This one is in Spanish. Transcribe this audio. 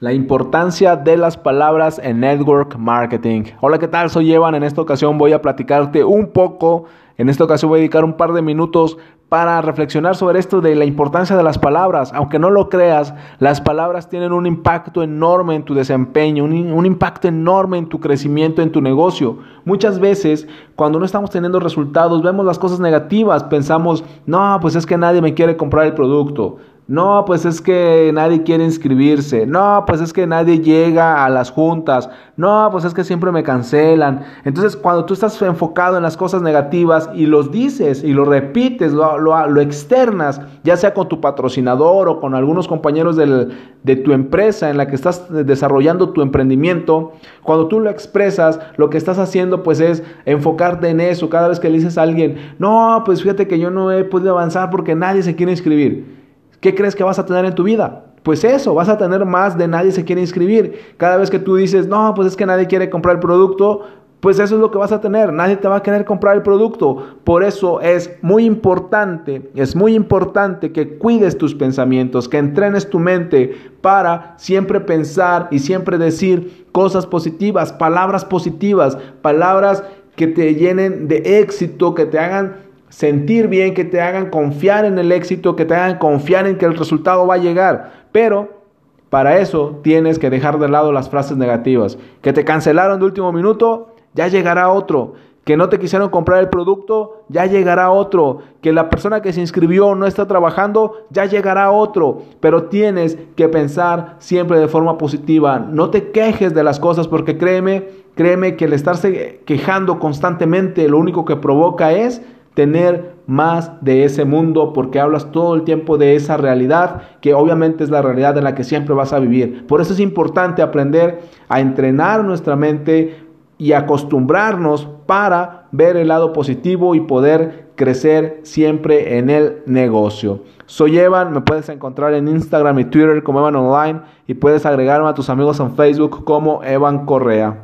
La importancia de las palabras en network marketing. Hola, ¿qué tal? Soy Evan. En esta ocasión voy a platicarte un poco. En esta ocasión voy a dedicar un par de minutos para reflexionar sobre esto de la importancia de las palabras. Aunque no lo creas, las palabras tienen un impacto enorme en tu desempeño, un, un, impacto enorme en tu crecimiento, en tu negocio. Muchas veces, cuando no estamos teniendo resultados, vemos las cosas negativas, pensamos, no, pues es que nadie me quiere comprar el producto. No, pues es que nadie quiere inscribirse. No, pues es que nadie llega a las juntas. No, pues es que siempre me cancelan. Entonces, cuando tú estás enfocado en las cosas negativas y los dices y lo repites, lo, lo, externas, ya sea con tu patrocinador o con algunos compañeros del, de tu empresa en la que estás desarrollando tu emprendimiento, cuando tú lo expresas, lo que estás haciendo pues es enfocarte en eso. Cada vez que le dices a alguien, no, pues fíjate que yo no he podido avanzar porque nadie se quiere inscribir. ¿Qué crees que vas a tener en tu vida? Pues eso, vas a tener más de nadie se quiere inscribir. Cada vez que tú dices, no, pues es que nadie quiere comprar el producto, pues eso es lo que vas a tener. Nadie te va a querer comprar el producto. Por eso es muy importante, es muy importante que cuides tus pensamientos, que entrenes tu mente para siempre pensar y siempre decir cosas positivas, palabras positivas, palabras que te llenen de éxito, que te hagan sentir bien, que te hagan confiar en el éxito, que te hagan confiar en que el resultado va a llegar. Pero para eso tienes que dejar de lado las frases negativas. Que te cancelaron de último minuto, ya llegará otro. Que no te quisieron comprar el producto, ya llegará otro. Que la persona que se inscribió no está trabajando, ya llegará otro. Pero tienes que pensar siempre de forma positiva. No te quejes de las cosas porque créeme, créeme que el estarse quejando constantemente lo único que provoca es tener más de ese mundo porque hablas todo el tiempo de esa realidad que obviamente es la realidad en la que siempre vas a vivir. Por eso es importante aprender a entrenar nuestra mente y acostumbrarnos para ver el lado positivo y poder crecer siempre en el negocio. Soy Evan, me puedes encontrar en Instagram y Twitter como Evan Online y puedes agregarme a tus amigos en Facebook como Evan Correa.